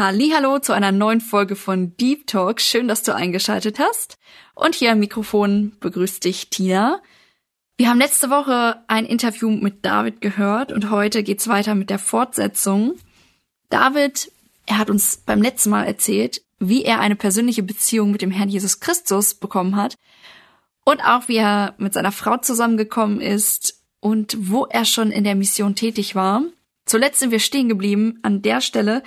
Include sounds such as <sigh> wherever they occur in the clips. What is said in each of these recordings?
Hallo zu einer neuen Folge von Deep Talk. Schön, dass du eingeschaltet hast. Und hier am Mikrofon begrüßt dich Tina. Wir haben letzte Woche ein Interview mit David gehört und heute geht's weiter mit der Fortsetzung. David, er hat uns beim letzten Mal erzählt, wie er eine persönliche Beziehung mit dem Herrn Jesus Christus bekommen hat und auch wie er mit seiner Frau zusammengekommen ist und wo er schon in der Mission tätig war. Zuletzt sind wir stehen geblieben an der Stelle,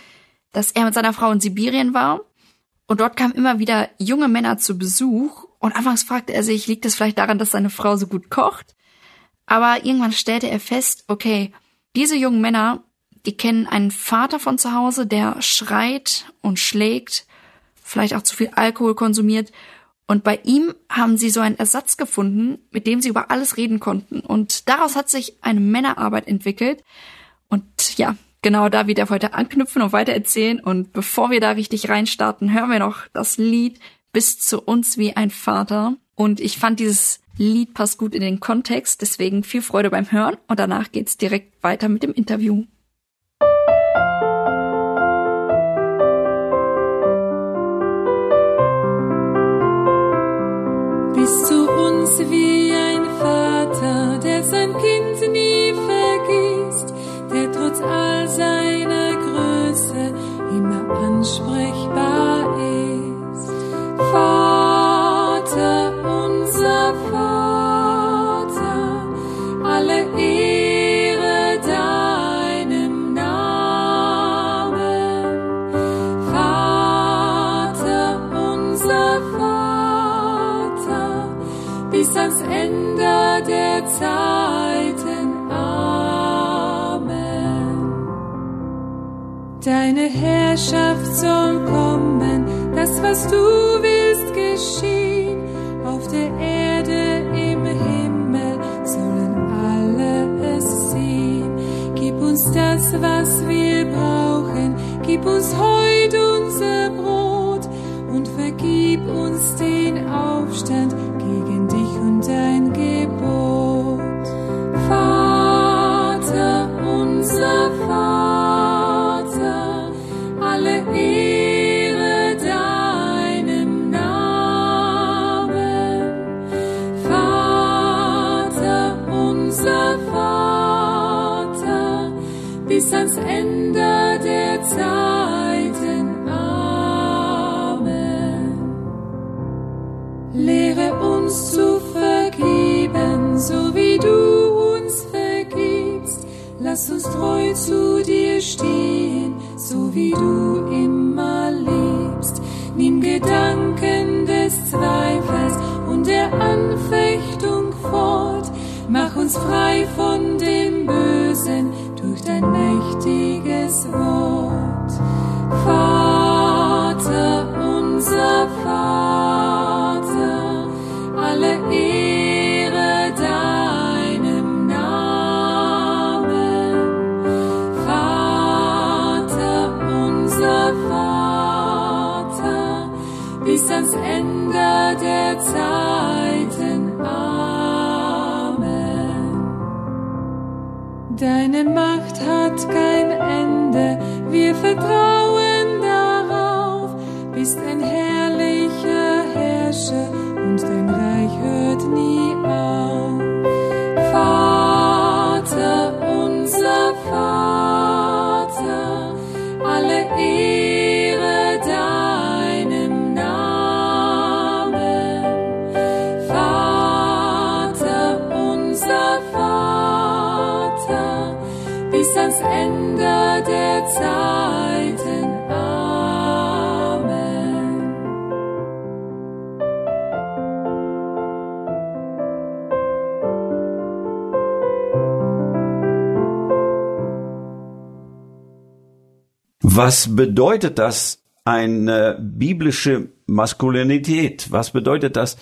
dass er mit seiner Frau in Sibirien war und dort kamen immer wieder junge Männer zu Besuch und anfangs fragte er sich, liegt es vielleicht daran, dass seine Frau so gut kocht? Aber irgendwann stellte er fest, okay, diese jungen Männer, die kennen einen Vater von zu Hause, der schreit und schlägt, vielleicht auch zu viel Alkohol konsumiert. Und bei ihm haben sie so einen Ersatz gefunden, mit dem sie über alles reden konnten. Und daraus hat sich eine Männerarbeit entwickelt. Und ja, genau da wird er heute anknüpfen und weiter erzählen. Und bevor wir da richtig reinstarten, hören wir noch das Lied Bis zu uns wie ein Vater. Und ich fand dieses Lied passt gut in den Kontext, deswegen viel Freude beim Hören und danach geht's direkt weiter mit dem Interview. Bis zu uns wie ein Vater, der sein Kind nie ansprechbar ist. Deine Herrschaft soll kommen, das, was du willst, geschehen. Auf der Erde, im Himmel sollen alle es sehen. Gib uns das, was wir brauchen. Gib uns heute unser Brot und vergib uns den Aufstand gegen dich und dein Gebot. Vater, ans Ende der Zeiten. Amen. Lehre uns zu vergeben, so wie du uns vergibst. Lass uns treu zu dir stehen, so wie du immer liebst. Nimm Gedanken des Zweifels und der Anfechtung fort. Mach uns frei von dem Bösen durch dein mächtiges Wort. Vater, unser Vater, alle Ehre deinem Namen. Vater, unser Vater, bis ans Ende der Zeiten. Deine Macht hat kein Ende, wir vertrauen darauf, bist ein herrlicher Herrscher und dein Reich hört nie Was bedeutet das, eine biblische Maskulinität? Was bedeutet das?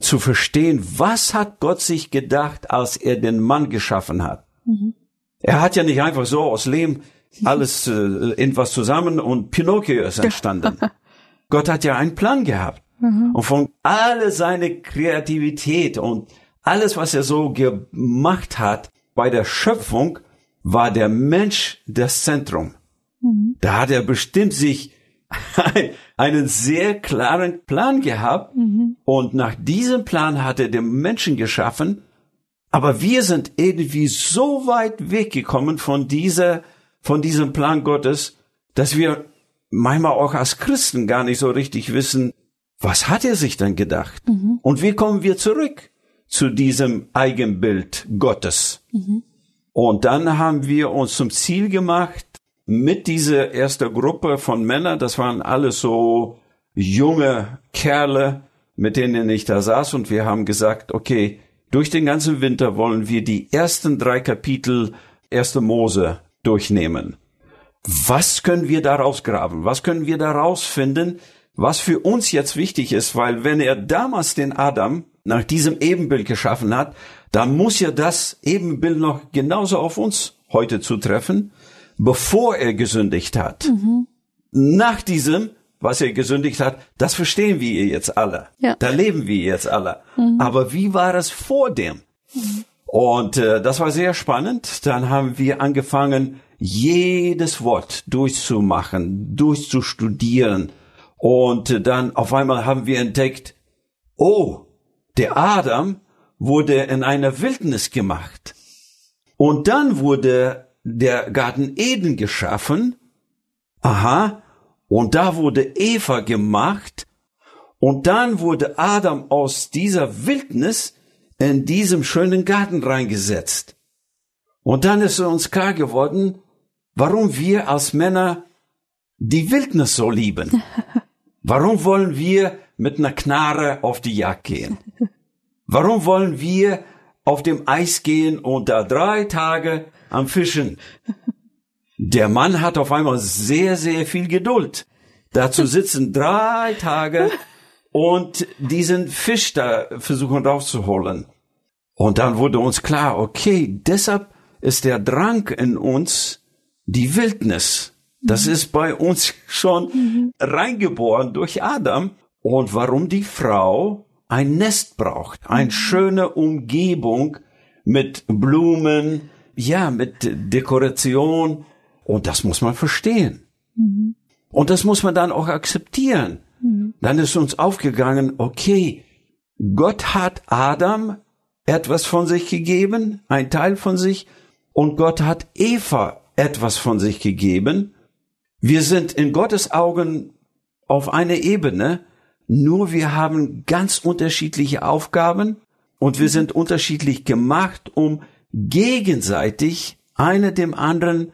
Zu verstehen, was hat Gott sich gedacht, als er den Mann geschaffen hat? Mhm. Er hat ja nicht einfach so aus Lehm alles äh, irgendwas zusammen und Pinocchio ist entstanden. <laughs> Gott hat ja einen Plan gehabt. Mhm. Und von alle seine Kreativität und alles, was er so gemacht hat bei der Schöpfung, war der Mensch das Zentrum. Mhm. Da hat er bestimmt sich <laughs> einen sehr klaren Plan gehabt mhm. und nach diesem Plan hat er den Menschen geschaffen. Aber wir sind irgendwie so weit weggekommen von dieser, von diesem Plan Gottes, dass wir manchmal auch als Christen gar nicht so richtig wissen, was hat er sich denn gedacht? Mhm. Und wie kommen wir zurück zu diesem Eigenbild Gottes? Mhm. Und dann haben wir uns zum Ziel gemacht, mit dieser ersten Gruppe von Männern, das waren alles so junge Kerle, mit denen ich da saß, und wir haben gesagt, okay, durch den ganzen Winter wollen wir die ersten drei Kapitel erste Mose durchnehmen. Was können wir daraus graben? Was können wir daraus finden, was für uns jetzt wichtig ist? Weil wenn er damals den Adam nach diesem Ebenbild geschaffen hat, dann muss ja das Ebenbild noch genauso auf uns heute zutreffen, bevor er gesündigt hat. Mhm. Nach diesem, was er gesündigt hat, das verstehen wir jetzt alle. Ja. Da leben wir jetzt alle. Mhm. Aber wie war es vor dem? Mhm. Und äh, das war sehr spannend. Dann haben wir angefangen, jedes Wort durchzumachen, durchzustudieren. Und äh, dann auf einmal haben wir entdeckt, oh, der Adam wurde in einer Wildnis gemacht. Und dann wurde der Garten Eden geschaffen. Aha. Und da wurde Eva gemacht. Und dann wurde Adam aus dieser Wildnis in diesem schönen Garten reingesetzt. Und dann ist uns klar geworden, warum wir als Männer die Wildnis so lieben. <laughs> Warum wollen wir mit einer Knarre auf die Jagd gehen? Warum wollen wir auf dem Eis gehen und da drei Tage am Fischen? Der Mann hat auf einmal sehr, sehr viel Geduld. Dazu sitzen drei Tage und diesen Fisch da versuchen rauszuholen. Und dann wurde uns klar, okay, deshalb ist der Drang in uns die Wildnis. Das mhm. ist bei uns schon mhm. reingeboren durch Adam. Und warum die Frau ein Nest braucht, eine mhm. schöne Umgebung mit Blumen, ja, mit Dekoration. Und das muss man verstehen. Mhm. Und das muss man dann auch akzeptieren. Mhm. Dann ist uns aufgegangen, okay, Gott hat Adam etwas von sich gegeben, ein Teil von sich, und Gott hat Eva etwas von sich gegeben. Wir sind in Gottes Augen auf einer Ebene, nur wir haben ganz unterschiedliche Aufgaben und wir sind unterschiedlich gemacht, um gegenseitig eine dem anderen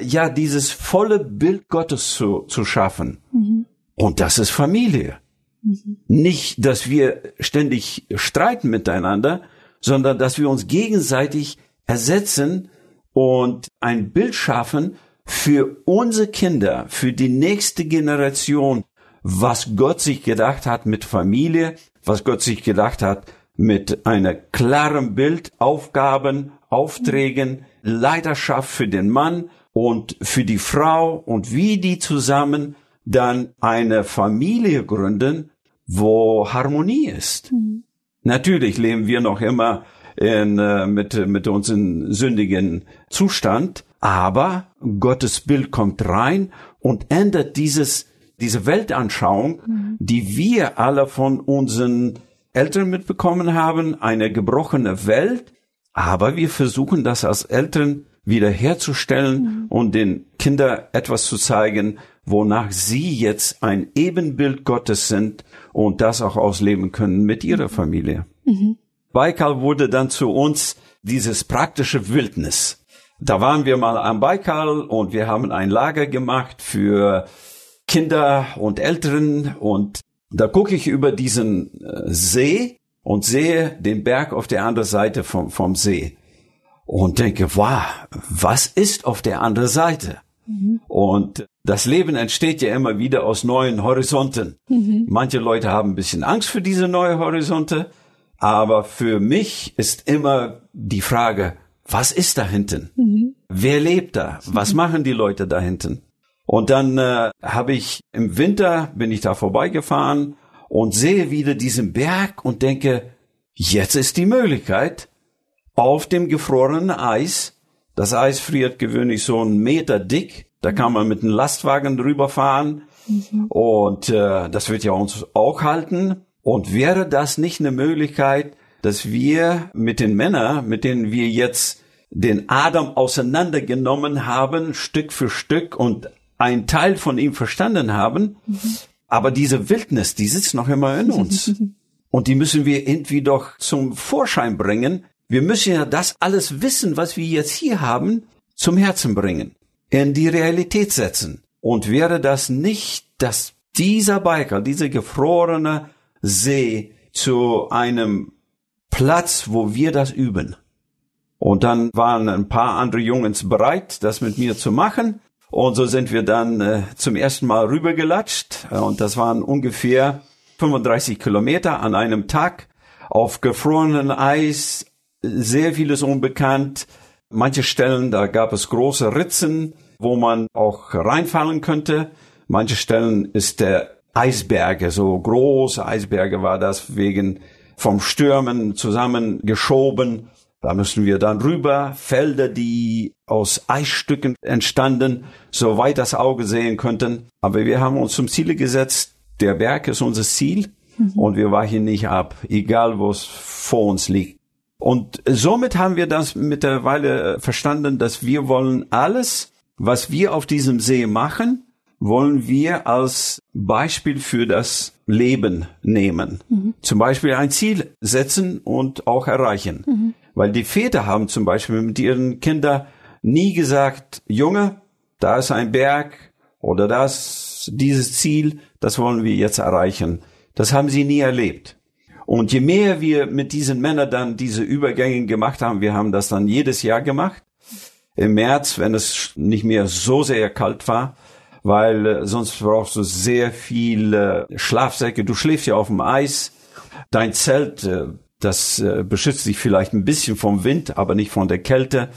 ja dieses volle Bild Gottes zu, zu schaffen. Mhm. Und das ist Familie. Mhm. Nicht, dass wir ständig streiten miteinander, sondern dass wir uns gegenseitig ersetzen und ein Bild schaffen für unsere Kinder, für die nächste Generation, was Gott sich gedacht hat mit Familie, was Gott sich gedacht hat mit einer klaren Bild, Aufgaben, Aufträgen, Leiterschaft für den Mann und für die Frau und wie die zusammen dann eine Familie gründen, wo Harmonie ist. Mhm. Natürlich leben wir noch immer in, äh, mit, mit unserem sündigen Zustand, aber Gottes Bild kommt rein und ändert dieses, diese Weltanschauung, mhm. die wir alle von unseren Eltern mitbekommen haben, eine gebrochene Welt, aber wir versuchen das als Eltern wiederherzustellen mhm. und den Kindern etwas zu zeigen, wonach sie jetzt ein Ebenbild Gottes sind und das auch ausleben können mit ihrer Familie. Mhm. Baikal wurde dann zu uns dieses praktische Wildnis. Da waren wir mal am Baikal und wir haben ein Lager gemacht für Kinder und Älteren und da gucke ich über diesen äh, See und sehe den Berg auf der anderen Seite vom, vom See und denke, wow, was ist auf der anderen Seite? Und das Leben entsteht ja immer wieder aus neuen Horizonten. Manche Leute haben ein bisschen Angst für diese neuen Horizonte, aber für mich ist immer die Frage, was ist da hinten? Wer lebt da? Was machen die Leute da hinten? Und dann äh, habe ich im Winter bin ich da vorbeigefahren und sehe wieder diesen Berg und denke, jetzt ist die Möglichkeit, auf dem gefrorenen Eis, das Eis friert gewöhnlich so einen Meter dick, da kann man mit einem Lastwagen drüber fahren und äh, das wird ja uns auch halten. Und wäre das nicht eine Möglichkeit, dass wir mit den Männern, mit denen wir jetzt den Adam auseinandergenommen haben, Stück für Stück und ein Teil von ihm verstanden haben, aber diese Wildnis, die sitzt noch immer in uns. <laughs> Und die müssen wir irgendwie doch zum Vorschein bringen. Wir müssen ja das alles Wissen, was wir jetzt hier haben, zum Herzen bringen, in die Realität setzen. Und wäre das nicht, dass dieser Biker, dieser gefrorene See zu einem Platz, wo wir das üben. Und dann waren ein paar andere Jungs bereit, das mit mir zu machen. Und so sind wir dann äh, zum ersten Mal rübergelatscht. Äh, und das waren ungefähr 35 Kilometer an einem Tag auf gefrorenen Eis. Sehr vieles unbekannt. Manche Stellen, da gab es große Ritzen, wo man auch reinfallen könnte. Manche Stellen ist der Eisberge, so große Eisberge war das wegen vom Stürmen zusammengeschoben. Da müssen wir dann rüber, Felder, die aus Eisstücken entstanden, soweit das Auge sehen könnten. Aber wir haben uns zum Ziele gesetzt, der Berg ist unser Ziel und wir weichen nicht ab, egal wo es vor uns liegt. Und somit haben wir das mittlerweile verstanden, dass wir wollen alles, was wir auf diesem See machen, wollen wir als Beispiel für das Leben nehmen. Zum Beispiel ein Ziel setzen und auch erreichen. Weil die Väter haben zum Beispiel mit ihren Kindern nie gesagt, Junge, da ist ein Berg oder das, dieses Ziel, das wollen wir jetzt erreichen. Das haben sie nie erlebt. Und je mehr wir mit diesen Männern dann diese Übergänge gemacht haben, wir haben das dann jedes Jahr gemacht, im März, wenn es nicht mehr so sehr kalt war, weil äh, sonst brauchst du sehr viel äh, Schlafsäcke. Du schläfst ja auf dem Eis. Dein Zelt, äh, das beschützt dich vielleicht ein bisschen vom Wind, aber nicht von der Kälte.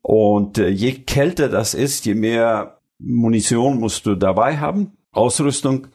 Und je kälter das ist, je mehr Munition musst du dabei haben, Ausrüstung.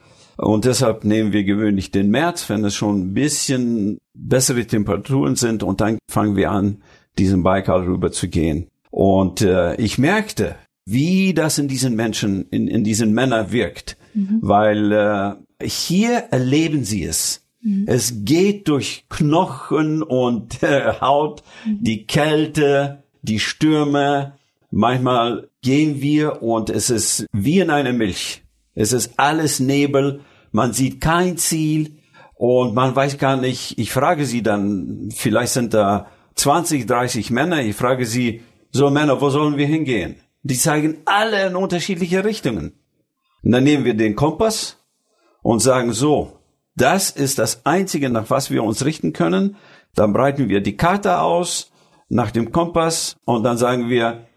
Und deshalb nehmen wir gewöhnlich den März, wenn es schon ein bisschen bessere Temperaturen sind und dann fangen wir an, diesen Baikal rüber zu gehen. Und äh, ich merkte, wie das in diesen Menschen, in, in diesen Männern wirkt, weil äh, hier erleben sie es. Es geht durch Knochen und äh, Haut, die Kälte, die Stürme. Manchmal gehen wir und es ist wie in einer Milch. Es ist alles Nebel, man sieht kein Ziel und man weiß gar nicht, ich frage sie dann, vielleicht sind da 20, 30 Männer, ich frage sie, so Männer, wo sollen wir hingehen? Die zeigen alle in unterschiedliche Richtungen. Und dann nehmen wir den Kompass und sagen so, das ist das Einzige, nach was wir uns richten können. Dann breiten wir die Karte aus nach dem Kompass und dann sagen wir,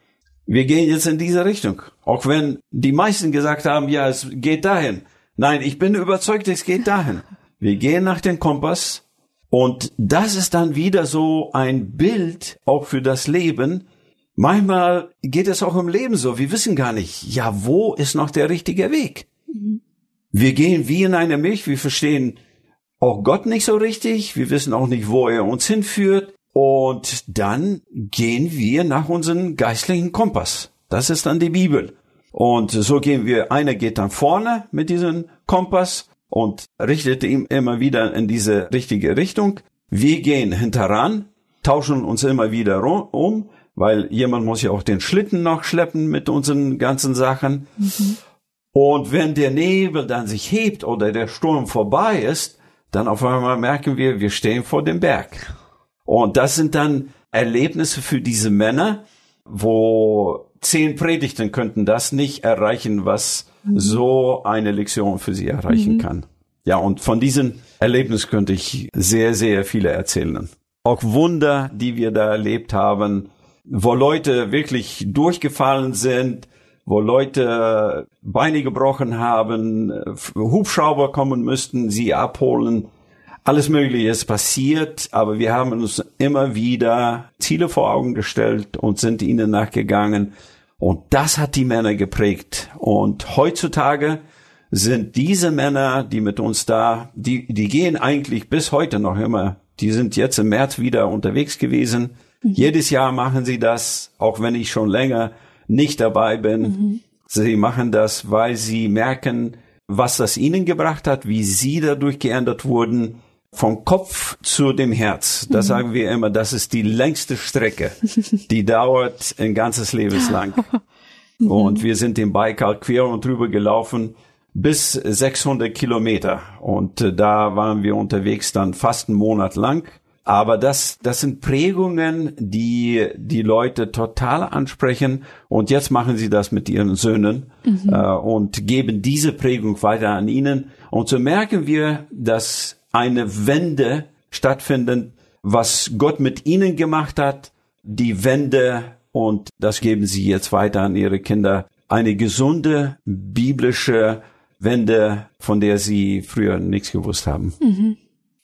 wir gehen jetzt in diese Richtung. Auch wenn die meisten gesagt haben, ja, es geht dahin. Nein, ich bin überzeugt, es geht dahin. Wir gehen nach dem Kompass und das ist dann wieder so ein Bild auch für das Leben. Manchmal geht es auch im Leben so. Wir wissen gar nicht, ja, wo ist noch der richtige Weg? Wir gehen wie in einer Milch. Wir verstehen auch Gott nicht so richtig. Wir wissen auch nicht, wo er uns hinführt. Und dann gehen wir nach unserem geistlichen Kompass. Das ist dann die Bibel. Und so gehen wir, einer geht dann vorne mit diesem Kompass und richtet ihm immer wieder in diese richtige Richtung. Wir gehen hinteran, tauschen uns immer wieder um, weil jemand muss ja auch den Schlitten noch schleppen mit unseren ganzen Sachen. Und wenn der Nebel dann sich hebt oder der Sturm vorbei ist, dann auf einmal merken wir, wir stehen vor dem Berg. Und das sind dann Erlebnisse für diese Männer, wo zehn Predigten könnten das nicht erreichen, was so eine Lektion für sie erreichen kann. Ja, und von diesen Erlebnissen könnte ich sehr, sehr viele erzählen. Auch Wunder, die wir da erlebt haben, wo Leute wirklich durchgefallen sind, wo Leute Beine gebrochen haben, Hubschrauber kommen müssten, sie abholen. Alles Mögliche ist passiert, aber wir haben uns immer wieder Ziele vor Augen gestellt und sind ihnen nachgegangen. Und das hat die Männer geprägt. Und heutzutage sind diese Männer, die mit uns da, die, die gehen eigentlich bis heute noch immer. Die sind jetzt im März wieder unterwegs gewesen. Mhm. Jedes Jahr machen sie das, auch wenn ich schon länger nicht dabei bin. Mhm. Sie machen das, weil sie merken, was das ihnen gebracht hat, wie sie dadurch geändert wurden. Vom Kopf zu dem Herz. Das mhm. sagen wir immer, das ist die längste Strecke. Die <laughs> dauert ein ganzes Lebenslang. <laughs> Mhm. Und wir sind den Baikal quer und drüber gelaufen bis 600 Kilometer. Und äh, da waren wir unterwegs dann fast einen Monat lang. Aber das, das sind Prägungen, die die Leute total ansprechen. Und jetzt machen sie das mit ihren Söhnen mhm. äh, und geben diese Prägung weiter an ihnen. Und so merken wir, dass eine Wende stattfindet, was Gott mit ihnen gemacht hat, die Wende und das geben sie jetzt weiter an ihre Kinder. Eine gesunde biblische Wende, von der sie früher nichts gewusst haben. Mhm.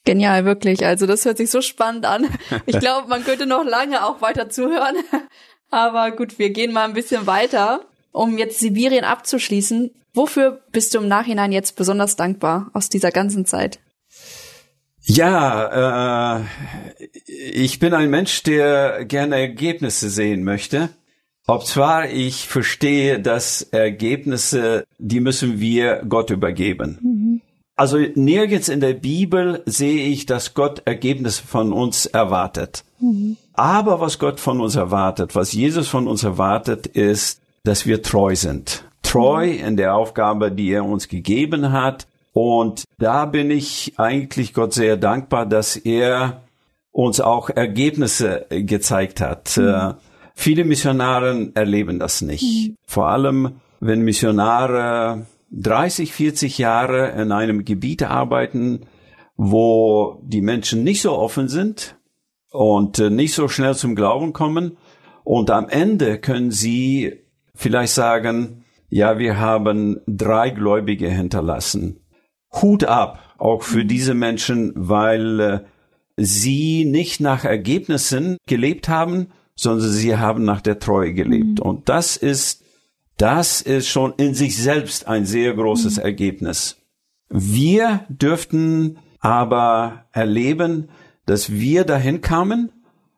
Genial, wirklich. Also das hört sich so spannend an. <laughs> Ich glaube, man könnte noch lange auch weiter zuhören. <laughs> Aber gut, wir gehen mal ein bisschen weiter, um jetzt Sibirien abzuschließen. Wofür bist du im Nachhinein jetzt besonders dankbar aus dieser ganzen Zeit? Ja, äh, ich bin ein Mensch, der gerne Ergebnisse sehen möchte. Ob zwar ich verstehe, dass Ergebnisse, die müssen wir Gott übergeben. Mhm. Also nirgends in der Bibel sehe ich, dass Gott Ergebnisse von uns erwartet. Mhm. Aber was Gott von uns erwartet, was Jesus von uns erwartet, ist, dass wir treu sind. Treu mhm. in der Aufgabe, die er uns gegeben hat. Und da bin ich eigentlich Gott sehr dankbar, dass er uns auch Ergebnisse gezeigt hat. Mhm. Äh, Viele Missionare erleben das nicht. Mhm. Vor allem, wenn Missionare 30, 40 Jahre in einem Gebiet arbeiten, wo die Menschen nicht so offen sind und äh, nicht so schnell zum Glauben kommen. Und am Ende können sie vielleicht sagen, ja, wir haben drei Gläubige hinterlassen. Hut ab, auch für mhm. diese Menschen, weil äh, sie nicht nach Ergebnissen gelebt haben, sondern sie haben nach der Treue gelebt. Mhm. Und das ist, das ist schon in sich selbst ein sehr großes mhm. Ergebnis. Wir dürften aber erleben, dass wir dahin kamen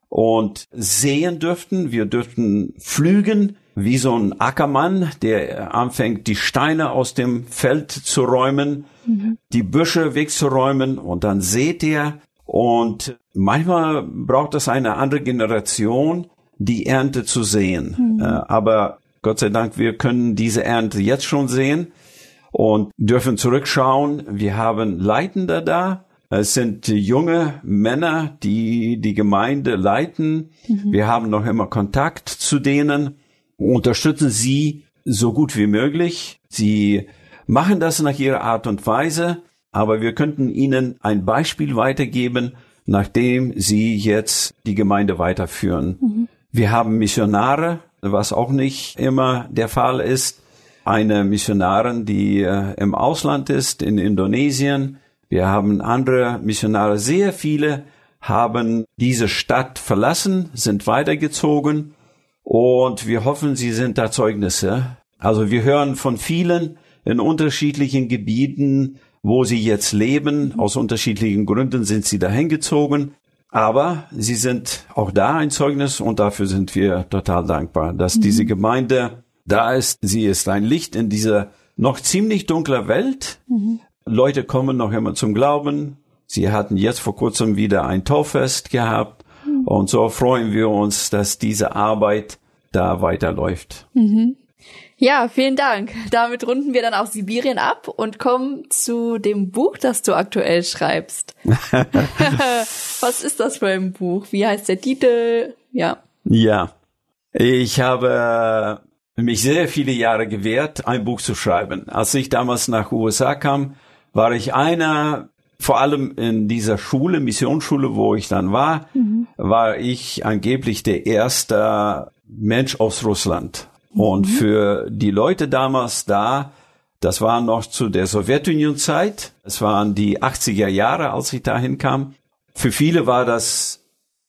und sehen dürften. Wir dürften flügen wie so ein Ackermann, der anfängt, die Steine aus dem Feld zu räumen, mhm. die Büsche wegzuräumen und dann seht ihr, und manchmal braucht es eine andere Generation, die Ernte zu sehen. Mhm. Äh, aber Gott sei Dank, wir können diese Ernte jetzt schon sehen und dürfen zurückschauen. Wir haben Leitende da. Es sind junge Männer, die die Gemeinde leiten. Mhm. Wir haben noch immer Kontakt zu denen, unterstützen sie so gut wie möglich. Sie machen das nach ihrer Art und Weise aber wir könnten Ihnen ein Beispiel weitergeben, nachdem Sie jetzt die Gemeinde weiterführen. Mhm. Wir haben Missionare, was auch nicht immer der Fall ist. Eine Missionarin, die äh, im Ausland ist, in Indonesien. Wir haben andere Missionare, sehr viele haben diese Stadt verlassen, sind weitergezogen und wir hoffen, sie sind da Zeugnisse. Also wir hören von vielen in unterschiedlichen Gebieten, wo sie jetzt leben. Aus unterschiedlichen Gründen sind sie dahin gezogen. Aber sie sind auch da ein Zeugnis und dafür sind wir total dankbar, dass mhm. diese Gemeinde da ist. Sie ist ein Licht in dieser noch ziemlich dunkler Welt. Mhm. Leute kommen noch immer zum Glauben. Sie hatten jetzt vor kurzem wieder ein Taufest gehabt. Mhm. Und so freuen wir uns, dass diese Arbeit da weiterläuft. Mhm. Ja, vielen Dank. Damit runden wir dann auch Sibirien ab und kommen zu dem Buch, das du aktuell schreibst. <laughs> Was ist das für ein Buch? Wie heißt der Titel? Ja. Ja. Ich habe mich sehr viele Jahre gewehrt, ein Buch zu schreiben. Als ich damals nach USA kam, war ich einer, vor allem in dieser Schule, Missionsschule, wo ich dann war, mhm. war ich angeblich der erste Mensch aus Russland Und für die Leute damals da, das war noch zu der Sowjetunion-Zeit. Es waren die 80er Jahre, als ich dahin kam. Für viele war das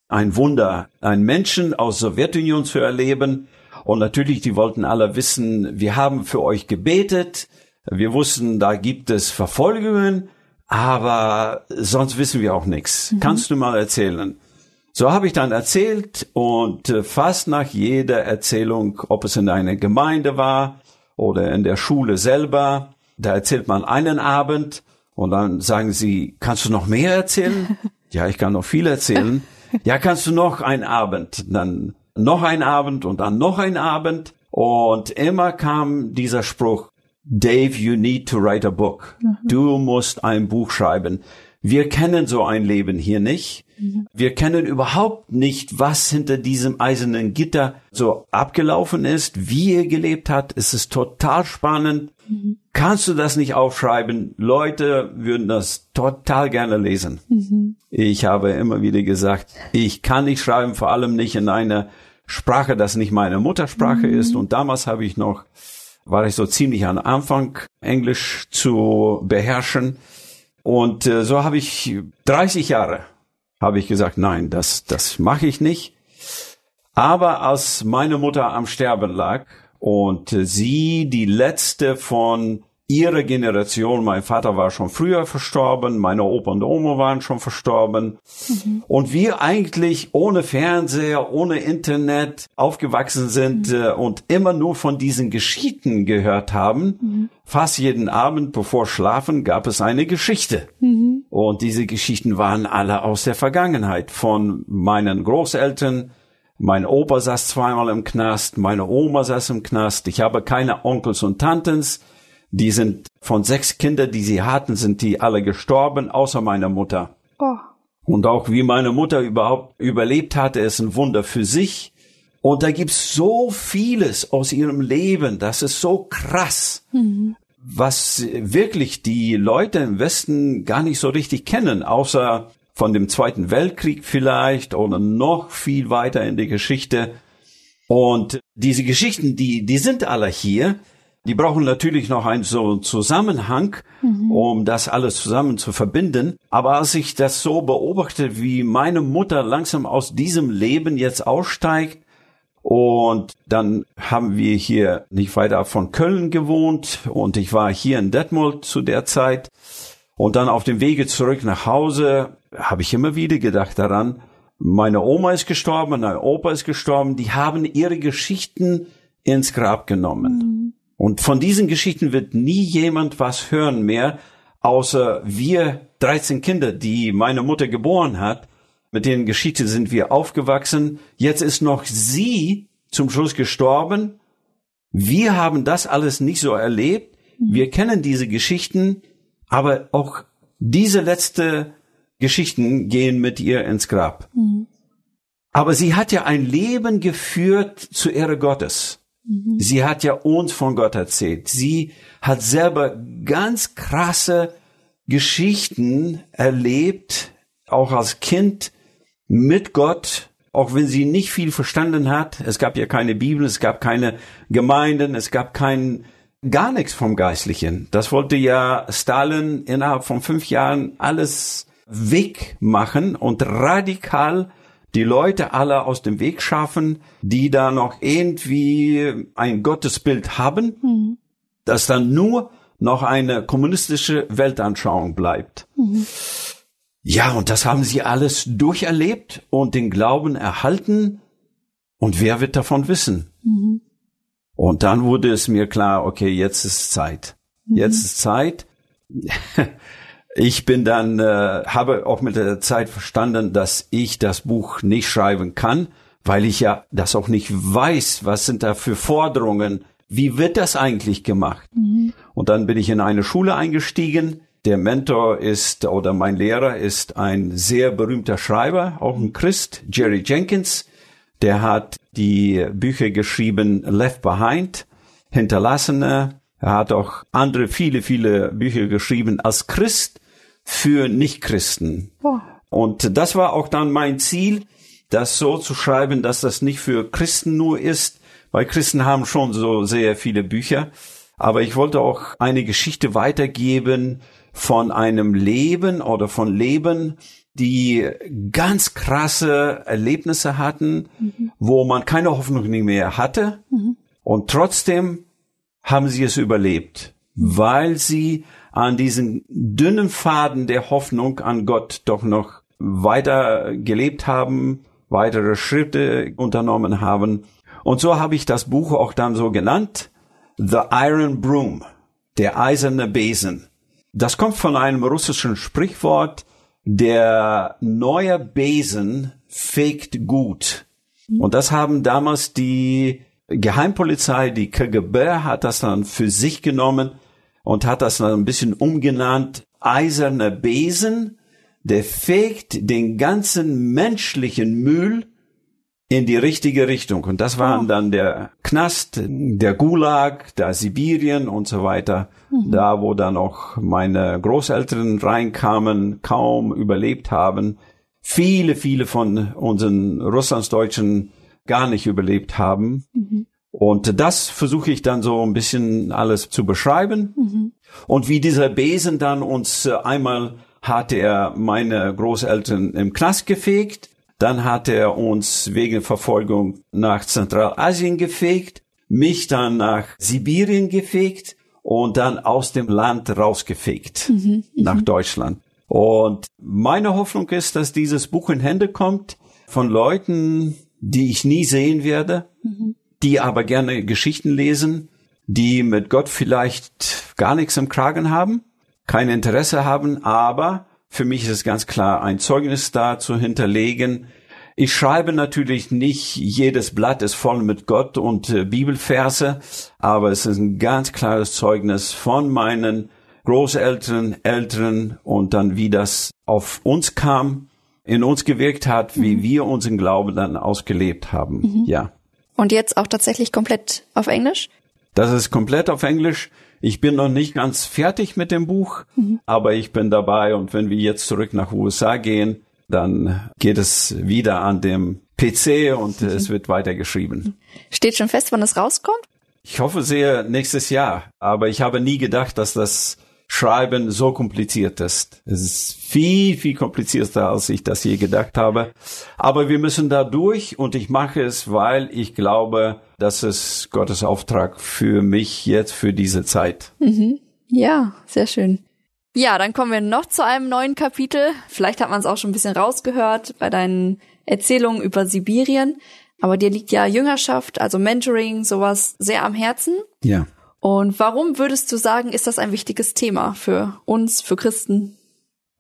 ein Wunder, einen Menschen aus Sowjetunion zu erleben. Und natürlich, die wollten alle wissen, wir haben für euch gebetet. Wir wussten, da gibt es Verfolgungen, aber sonst wissen wir auch nichts. Mhm. Kannst du mal erzählen? So habe ich dann erzählt und äh, fast nach jeder Erzählung, ob es in einer Gemeinde war oder in der Schule selber, da erzählt man einen Abend und dann sagen sie, kannst du noch mehr erzählen? <laughs> ja, ich kann noch viel erzählen. <laughs> Ja, kannst du noch einen Abend? Dann noch ein Abend und dann noch ein Abend. Und immer kam dieser Spruch, Dave, you need to write a book. Mhm. Du musst ein Buch schreiben. Wir kennen so ein Leben hier nicht. Mhm. Wir kennen überhaupt nicht, was hinter diesem eisernen Gitter so abgelaufen ist, wie er gelebt hat. Es ist total spannend. Mhm. Kannst du das nicht aufschreiben? Leute würden das total gerne lesen. Mhm. Ich habe immer wieder gesagt, ich kann nicht schreiben, vor allem nicht in einer Sprache, das nicht meine Muttersprache mhm. ist. Und damals habe ich noch, war ich so ziemlich am Anfang, Englisch zu beherrschen. Und äh, so habe ich 30 Jahre habe ich gesagt, nein, das das mache ich nicht. Aber als meine Mutter am Sterben lag und sie die letzte von ihrer Generation, mein Vater war schon früher verstorben, meine Opa und Oma waren schon verstorben. Mhm. Und wir eigentlich ohne Fernseher, ohne Internet aufgewachsen sind mhm. äh, und immer nur von diesen Geschichten gehört haben. Mhm. Fast jeden Abend bevor Schlafen gab es eine Geschichte. Mhm. Und diese Geschichten waren alle aus der Vergangenheit von meinen Großeltern, mein Opa saß zweimal im Knast, meine Oma saß im Knast, ich habe keine Onkels und Tantens, die sind von sechs Kindern, die sie hatten, sind die alle gestorben, außer meiner Mutter. Oh. Und auch wie meine Mutter überhaupt überlebt hatte, ist ein Wunder für sich. Und da gibt's so vieles aus ihrem Leben, das ist so krass, mhm. was wirklich die Leute im Westen gar nicht so richtig kennen, außer von dem Zweiten Weltkrieg vielleicht oder noch viel weiter in der Geschichte. Und diese Geschichten, die, die sind alle hier. Die brauchen natürlich noch einen so Zusammenhang, mhm. um das alles zusammen zu verbinden. Aber als ich das so beobachte, wie meine Mutter langsam aus diesem Leben jetzt aussteigt, und dann haben wir hier nicht weiter von Köln gewohnt und ich war hier in Detmold zu der Zeit. Und dann auf dem Wege zurück nach Hause habe ich immer wieder gedacht daran, meine Oma ist gestorben, mein Opa ist gestorben, die haben ihre Geschichten ins Grab genommen. Mhm. Und von diesen Geschichten wird nie jemand was hören mehr, außer wir 13 Kinder, die meine Mutter geboren hat. Mit denen Geschichte sind wir aufgewachsen. Jetzt ist noch sie zum Schluss gestorben. Wir haben das alles nicht so erlebt. Wir kennen diese Geschichten, aber auch diese letzte Geschichten gehen mit ihr ins Grab. Mhm. Aber sie hat ja ein Leben geführt zur Ehre Gottes. Mhm. Sie hat ja uns von Gott erzählt. Sie hat selber ganz krasse Geschichten erlebt, auch als Kind mit Gott, auch wenn sie nicht viel verstanden hat. Es gab ja keine Bibel, es gab keine Gemeinden, es gab kein, gar nichts vom Geistlichen. Das wollte ja Stalin innerhalb von fünf Jahren alles wegmachen und radikal die Leute alle aus dem Weg schaffen, die da noch irgendwie ein Gottesbild haben, mhm. dass dann nur noch eine kommunistische Weltanschauung bleibt. Mhm. Ja, und das haben sie alles durcherlebt und den Glauben erhalten. Und wer wird davon wissen? Mhm. Und dann wurde es mir klar, okay, jetzt ist Zeit. Jetzt ist Zeit. <laughs> Ich bin dann, äh, habe auch mit der Zeit verstanden, dass ich das Buch nicht schreiben kann, weil ich ja das auch nicht weiß, was sind da für Forderungen, wie wird das eigentlich gemacht? Mhm. Und dann bin ich in eine Schule eingestiegen. Der Mentor ist oder mein Lehrer ist ein sehr berühmter Schreiber, auch ein Christ, Jerry Jenkins. Der hat die Bücher geschrieben Left Behind, Hinterlassene. Er hat auch andere viele, viele Bücher geschrieben als Christ für Nichtchristen. Oh. Und das war auch dann mein Ziel, das so zu schreiben, dass das nicht für Christen nur ist, weil Christen haben schon so sehr viele Bücher. Aber ich wollte auch eine Geschichte weitergeben von einem Leben oder von Leben, die ganz krasse Erlebnisse hatten, mhm. wo man keine Hoffnung mehr hatte. Mhm. Und trotzdem haben sie es überlebt, weil sie an diesen dünnen Faden der Hoffnung an Gott doch noch weiter gelebt haben, weitere Schritte unternommen haben. Und so habe ich das Buch auch dann so genannt, The Iron Broom, der eiserne Besen. Das kommt von einem russischen Sprichwort, der neue Besen fegt gut. Und das haben damals die Geheimpolizei, die KGB hat das dann für sich genommen und hat das ein bisschen umgenannt, eiserner Besen, der fegt den ganzen menschlichen Müll in die richtige Richtung. Und das waren oh. dann der Knast, der Gulag, der Sibirien und so weiter. Mhm. Da, wo dann auch meine Großeltern reinkamen, kaum überlebt haben. Viele, viele von unseren Russlandsdeutschen gar nicht überlebt haben. Mhm. Und das versuche ich dann so ein bisschen alles zu beschreiben. Mhm. Und wie dieser Besen dann uns äh, einmal hat er meine Großeltern im Knast gefegt, dann hat er uns wegen Verfolgung nach Zentralasien gefegt, mich dann nach Sibirien gefegt und dann aus dem Land rausgefegt mhm, mhm. nach Deutschland. Und meine Hoffnung ist, dass dieses Buch in Hände kommt von Leuten, die ich nie sehen werde, mhm. Die aber gerne Geschichten lesen, die mit Gott vielleicht gar nichts im Kragen haben, kein Interesse haben, aber für mich ist es ganz klar, ein Zeugnis da zu hinterlegen. Ich schreibe natürlich nicht, jedes Blatt ist voll mit Gott und äh, Bibelverse, aber es ist ein ganz klares Zeugnis von meinen Großeltern, Eltern und dann wie das auf uns kam in uns gewirkt hat, wie mhm. wir unseren Glauben dann ausgelebt haben. Mhm. Ja. Und jetzt auch tatsächlich komplett auf Englisch? Das ist komplett auf Englisch. Ich bin noch nicht ganz fertig mit dem Buch, mhm. aber ich bin dabei und wenn wir jetzt zurück nach USA gehen, dann geht es wieder an dem PC und mhm. es wird weiter geschrieben. Steht schon fest, wann es rauskommt? Ich hoffe sehr nächstes Jahr, aber ich habe nie gedacht, dass das Schreiben so kompliziert ist. Es ist viel, viel komplizierter, als ich das je gedacht habe. Aber wir müssen da durch und ich mache es, weil ich glaube, das ist Gottes Auftrag für mich jetzt, für diese Zeit. Mhm. Ja, sehr schön. Ja, dann kommen wir noch zu einem neuen Kapitel. Vielleicht hat man es auch schon ein bisschen rausgehört bei deinen Erzählungen über Sibirien. Aber dir liegt ja Jüngerschaft, also Mentoring, sowas sehr am Herzen. Ja. Und warum würdest du sagen, ist das ein wichtiges Thema für uns, für Christen?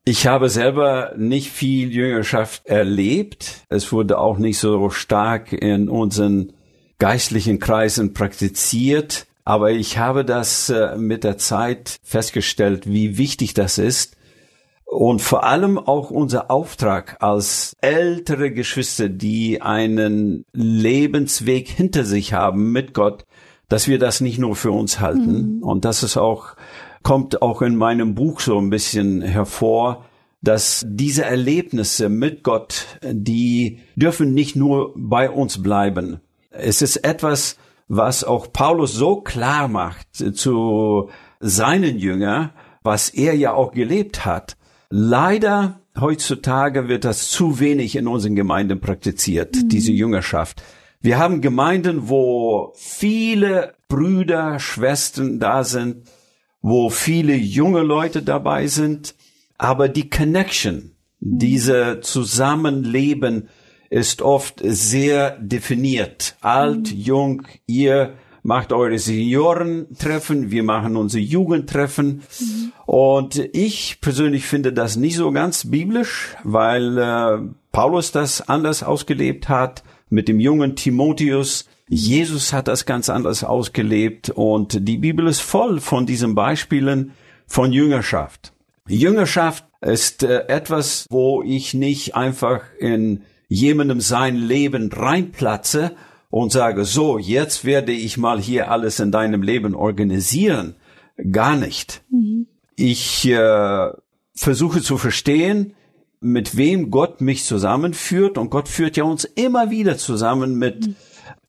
Ich habe selber nicht viel Jüngerschaft erlebt. Es wurde auch nicht so stark in unseren geistlichen Kreisen praktiziert. Aber ich habe das äh, mit der Zeit festgestellt, wie wichtig das ist. Und vor allem auch unser Auftrag als ältere Geschwister, die einen Lebensweg hinter sich haben mit Gott, dass wir das nicht nur für uns halten. Mhm. Und das ist auch, kommt auch in meinem Buch so ein bisschen hervor, dass diese Erlebnisse mit Gott, die dürfen nicht nur bei uns bleiben. Es ist etwas, was auch Paulus so klar macht zu seinen Jünger, was er ja auch gelebt hat. Leider heutzutage wird das zu wenig in unseren Gemeinden praktiziert, mhm. diese Jüngerschaft. Wir haben Gemeinden, wo viele Brüder, Schwestern da sind, wo viele junge Leute dabei sind, aber die Connection, diese Zusammenleben ist oft sehr definiert. Alt, mhm. jung, ihr macht eure Seniorentreffen, wir machen unsere Jugendtreffen. Mhm. Und ich persönlich finde das nicht so ganz biblisch, weil äh, Paulus das anders ausgelebt hat mit dem jungen Timotheus. Jesus hat das ganz anders ausgelebt und die Bibel ist voll von diesen Beispielen von Jüngerschaft. Jüngerschaft ist äh, etwas, wo ich nicht einfach in jemandem sein Leben reinplatze und sage, so, jetzt werde ich mal hier alles in deinem Leben organisieren. Gar nicht. Mhm. Ich äh, versuche zu verstehen, mit wem Gott mich zusammenführt. Und Gott führt ja uns immer wieder zusammen mit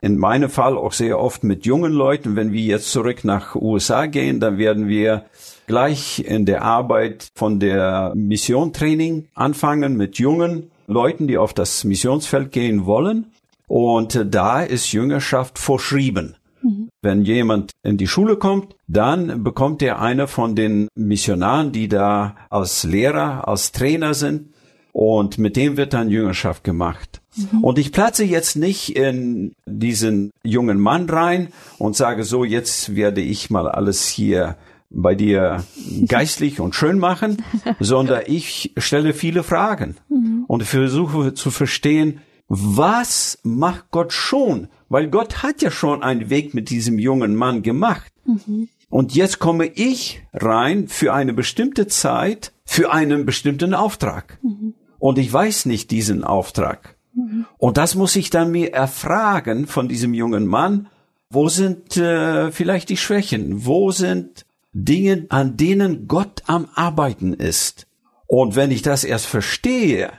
in meinem Fall auch sehr oft mit jungen Leuten. Wenn wir jetzt zurück nach USA gehen, dann werden wir gleich in der Arbeit von der Missiontraining anfangen mit jungen Leuten, die auf das Missionsfeld gehen wollen. Und da ist Jüngerschaft verschrieben. Mhm. Wenn jemand in die Schule kommt, dann bekommt er eine von den Missionaren, die da als Lehrer, als Trainer sind. Und mit dem wird dann Jüngerschaft gemacht. Mhm. Und ich platze jetzt nicht in diesen jungen Mann rein und sage so, jetzt werde ich mal alles hier bei dir <laughs> geistlich und schön machen, sondern ich stelle viele Fragen mhm. und versuche zu verstehen, was macht Gott schon? Weil Gott hat ja schon einen Weg mit diesem jungen Mann gemacht. Mhm. Und jetzt komme ich rein für eine bestimmte Zeit, für einen bestimmten Auftrag. Mhm. Und ich weiß nicht diesen Auftrag. Mhm. Und das muss ich dann mir erfragen von diesem jungen Mann. Wo sind äh, vielleicht die Schwächen? Wo sind Dinge, an denen Gott am Arbeiten ist? Und wenn ich das erst verstehe,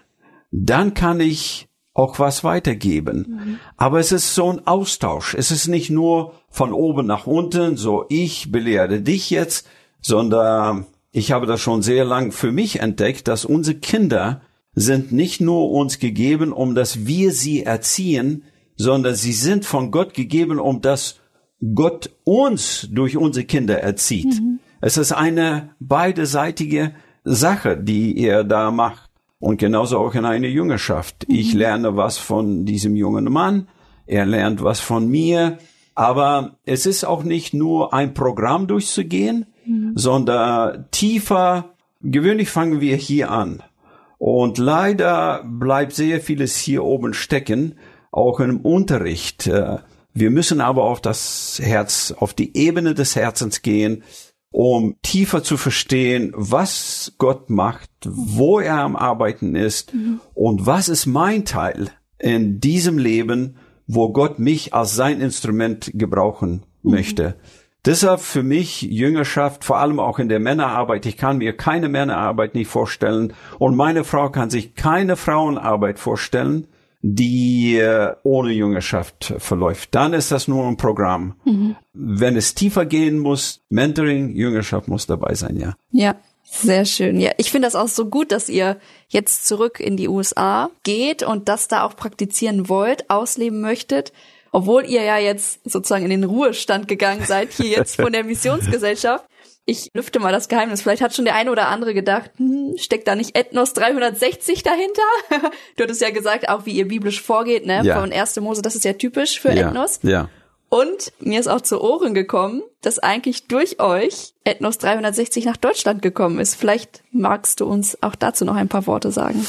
dann kann ich auch was weitergeben. Mhm. Aber es ist so ein Austausch. Es ist nicht nur von oben nach unten, so ich belehre dich jetzt, sondern ich habe das schon sehr lang für mich entdeckt, dass unsere Kinder sind nicht nur uns gegeben, um dass wir sie erziehen, sondern sie sind von Gott gegeben, um dass Gott uns durch unsere Kinder erzieht. Mhm. Es ist eine beideseitige Sache, die er da macht. Und genauso auch in einer Jüngerschaft. Mhm. Ich lerne was von diesem jungen Mann, er lernt was von mir. Aber es ist auch nicht nur ein Programm durchzugehen, mhm. sondern tiefer. Gewöhnlich fangen wir hier an. Und leider bleibt sehr vieles hier oben stecken, auch im Unterricht. Äh, wir müssen aber auf das Herz, auf die Ebene des Herzens gehen, um tiefer zu verstehen, was Gott macht, wo er am Arbeiten ist mhm. und was ist mein Teil in diesem Leben, wo Gott mich als sein Instrument gebrauchen mhm. Deshalb für mich Jüngerschaft, vor allem auch in der Männerarbeit. Ich kann mir keine Männerarbeit nicht vorstellen und meine Frau kann sich keine Frauenarbeit vorstellen, die äh, ohne Jüngerschaft verläuft. Dann ist das nur ein Programm. Mhm. Wenn es tiefer gehen muss, Mentoring, Jüngerschaft muss dabei sein, ja. Ja, sehr schön. Ja, ich finde das auch so gut, dass ihr jetzt zurück in die USA geht und das da auch praktizieren wollt, ausleben möchtet. Obwohl ihr ja jetzt sozusagen in den Ruhestand gegangen seid, hier jetzt von der <laughs> Missionsgesellschaft ich lüfte mal das Geheimnis. Vielleicht hat schon der eine oder andere gedacht, hm, steckt da nicht Ethnos 360 dahinter? <laughs> du hattest ja gesagt, auch wie ihr biblisch vorgeht, ne? Ja. Von 1. Mose, das ist ja typisch für ja. Ethnos. Ja. Und mir ist auch zu Ohren gekommen, dass eigentlich durch euch Ethnos 360 nach Deutschland gekommen ist. Vielleicht magst du uns auch dazu noch ein paar Worte sagen.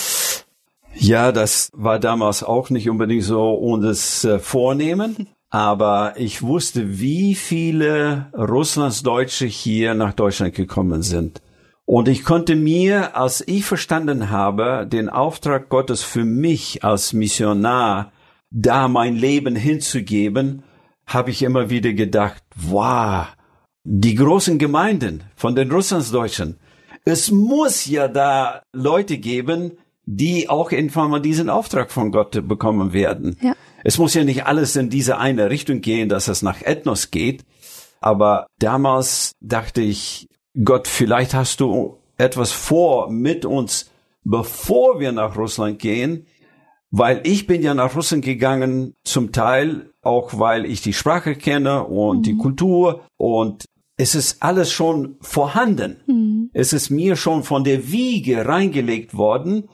Ja, das war damals auch nicht unbedingt so unser äh, Vornehmen <laughs> aber ich wusste, wie viele Russlandsdeutsche hier nach Deutschland gekommen sind. Und ich konnte mir, als ich verstanden habe, den Auftrag Gottes für mich als Missionar, da mein Leben hinzugeben, habe ich immer wieder gedacht, wow, die großen Gemeinden von den Russlandsdeutschen, es muss ja da Leute geben, die auch irgendwann mal diesen Auftrag von Gott bekommen werden. Ja. Es muss ja nicht alles in diese eine Richtung gehen, dass es nach Ethnos geht. Aber damals dachte ich, Gott, vielleicht hast du etwas vor mit uns, bevor wir nach Russland gehen, weil ich bin ja nach Russland gegangen, zum Teil auch, weil ich die Sprache kenne und mhm. die Kultur und es ist alles schon vorhanden. Mhm. Es ist mir schon von der Wiege reingelegt worden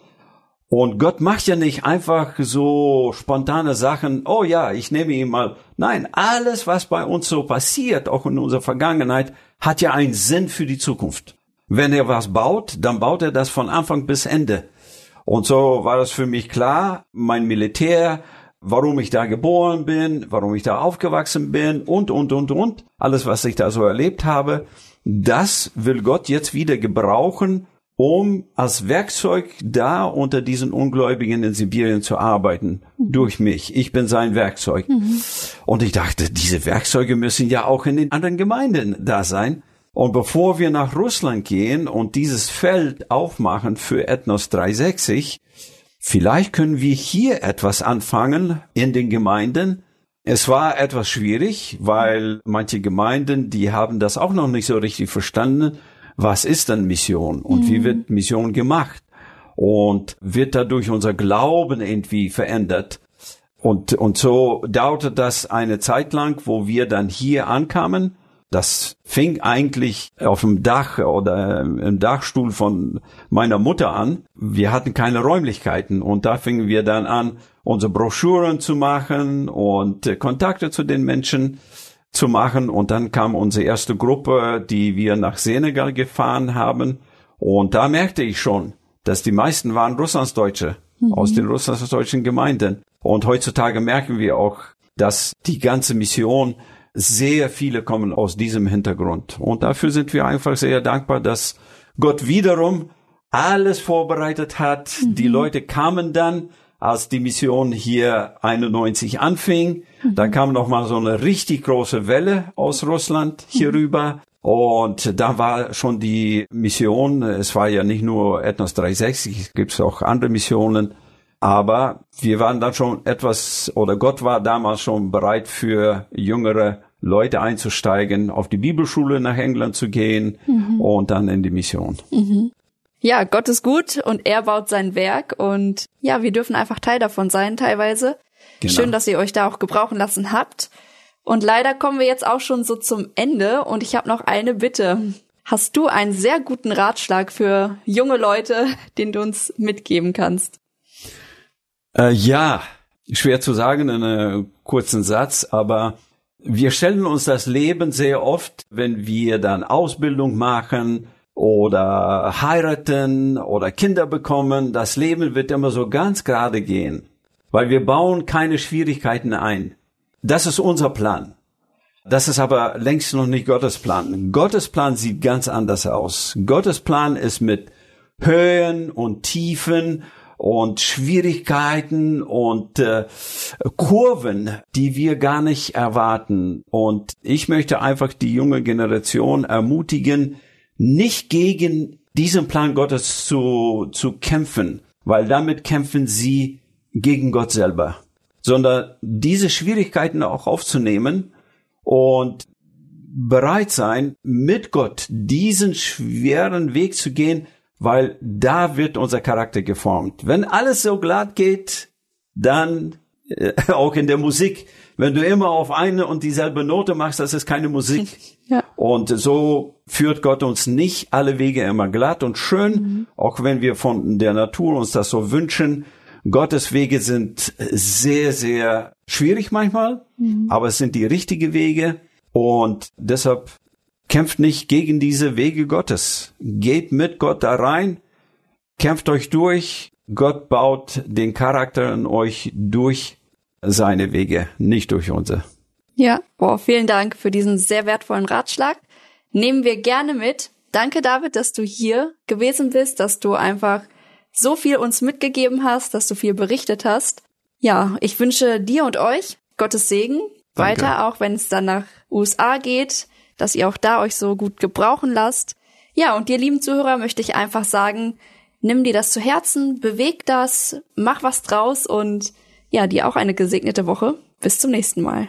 und Gott macht ja nicht einfach so spontane Sachen, oh ja, ich nehme ihn mal. Nein, alles, was bei uns so passiert, auch in unserer Vergangenheit, hat ja einen Sinn für die Zukunft. Wenn er was baut, dann baut er das von Anfang bis Ende. Und so war das für mich klar, mein Militär, warum ich da geboren bin, warum ich da aufgewachsen bin und, und, und, und. Alles, was ich da so erlebt habe, das will Gott jetzt wieder gebrauchen, um als Werkzeug da unter diesen Ungläubigen in Sibirien zu arbeiten. Mhm. Durch mich. Ich bin sein Werkzeug. Mhm. Und ich dachte, diese Werkzeuge müssen ja auch in den anderen Gemeinden da sein. Und bevor wir nach Russland gehen und dieses Feld aufmachen für Ethnos 360, vielleicht können wir hier etwas anfangen in den Gemeinden, Es war etwas schwierig, weil manche Gemeinden, die haben das auch noch nicht so richtig verstanden. Was ist denn Mission und mhm. wie wird Mission gemacht? Und wird dadurch unser Glauben irgendwie verändert? Und, und so dauerte das eine Zeit lang, wo wir dann hier ankamen. Das fing eigentlich auf dem Dach oder im Dachstuhl von meiner Mutter an. Wir hatten keine Räumlichkeiten und da fingen wir dann an, unsere Broschüren zu machen und äh, Kontakte zu den Menschen zu machen. Und dann kam unsere erste Gruppe, die wir nach Senegal gefahren haben. Und da merkte ich schon, dass die meisten waren Russlandsdeutsche mhm. aus den russlandsdeutschen Gemeinden. Und heutzutage merken wir auch, dass die ganze Mission sehr viele kommen aus diesem Hintergrund. Und dafür sind wir einfach sehr dankbar, dass Gott wiederum alles vorbereitet hat. Mhm. Die Leute kamen dann, als die Mission hier 91 anfing. Mhm. Dann kam noch mal so eine richtig große Welle aus Russland hier mhm. rüber. Und da war schon die Mission, es war ja nicht nur Ethnos 360, es gibt auch andere Missionen, aber wir waren dann schon etwas, oder Gott war damals schon bereit für jüngere Leute einzusteigen, auf die Bibelschule nach England zu gehen mhm. und dann in die Mission. Mhm. Ja, Gott ist gut und er baut sein Werk und ja, wir dürfen einfach Teil davon sein teilweise. Genau. Schön, dass ihr euch da auch gebrauchen lassen habt. Und leider kommen wir jetzt auch schon so zum Ende und ich habe noch eine Bitte. Hast du einen sehr guten Ratschlag für junge Leute, <laughs> den du uns mitgeben kannst? Äh, ja, schwer zu sagen in einem kurzen Satz, aber wir stellen uns das Leben sehr oft, wenn wir dann Ausbildung machen oder heiraten oder Kinder bekommen, das Leben wird immer so ganz gerade gehen, weil wir bauen keine Schwierigkeiten ein. Das ist unser Plan. Das ist aber längst noch nicht Gottes Plan. Gottes Plan sieht ganz anders aus. Gottes Plan ist mit Höhen und Tiefen und Schwierigkeiten und äh, Kurven, die wir gar nicht erwarten. Und ich möchte einfach die junge Generation ermutigen, nicht gegen diesen Plan Gottes zu, zu kämpfen, weil damit kämpfen sie gegen Gott selber, sondern diese Schwierigkeiten auch aufzunehmen und bereit sein, mit Gott diesen schweren Weg zu gehen, weil da wird unser Charakter geformt. Wenn alles so glatt geht, dann äh, <laughs> auch in der Musik, wenn du immer auf eine und dieselbe Note machst, das ist keine Musik. Ja. Und so führt Gott uns nicht alle Wege immer glatt und schön, mhm. auch wenn wir von der Natur uns das so wünschen. Gottes Wege sind sehr, sehr schwierig manchmal, mhm. aber es sind die richtigen Wege. Und deshalb Kämpft nicht gegen diese Wege Gottes. Geht mit Gott da rein. Kämpft euch durch. Gott baut den Charakter in euch durch seine Wege, nicht durch unsere. Ja, wow, vielen Dank für diesen sehr wertvollen Ratschlag. Nehmen wir gerne mit. Danke, David, dass du hier gewesen bist, dass du einfach so viel uns mitgegeben hast, dass du viel berichtet hast. Ja, ich wünsche dir und euch Gottes Segen Danke. weiter, auch wenn es dann nach USA geht dass ihr auch da euch so gut gebrauchen lasst. Ja, und dir lieben Zuhörer möchte ich einfach sagen, nimm dir das zu Herzen, beweg das, mach was draus und ja, dir auch eine gesegnete Woche. Bis zum nächsten Mal.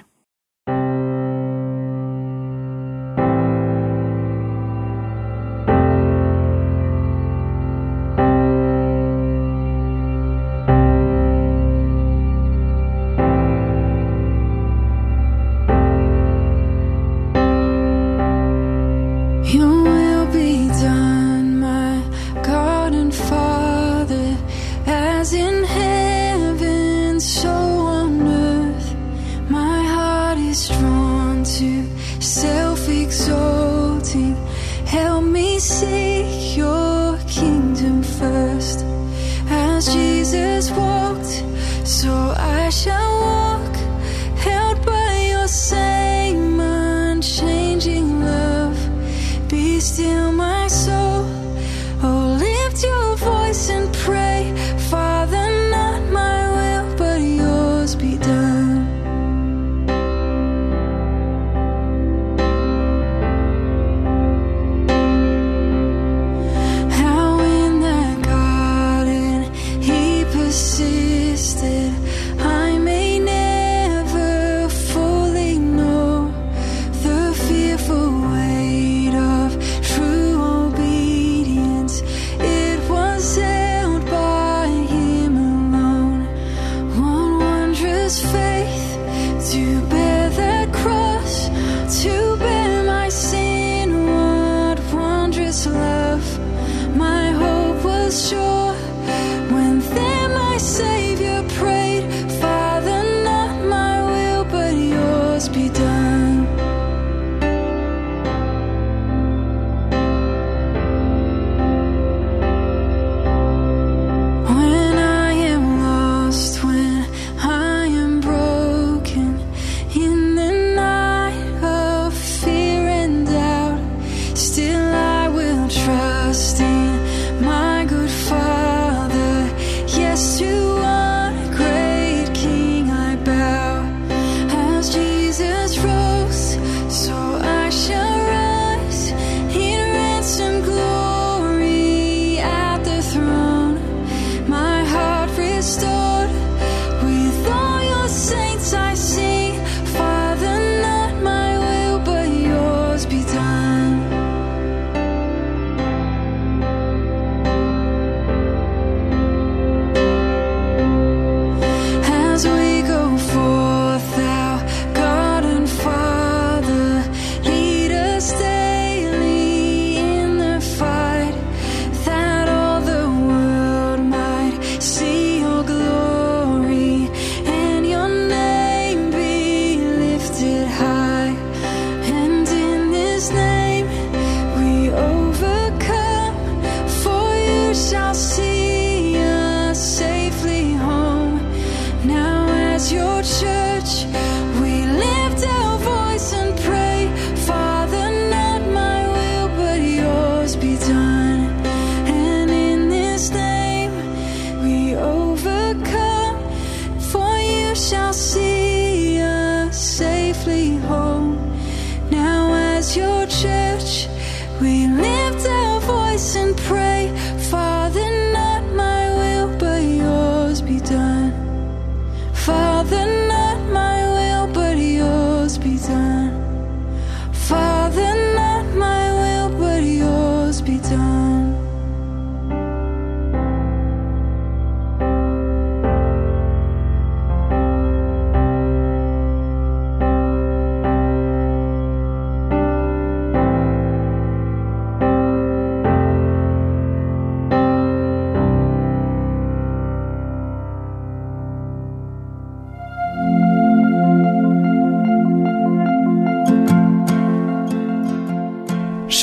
stay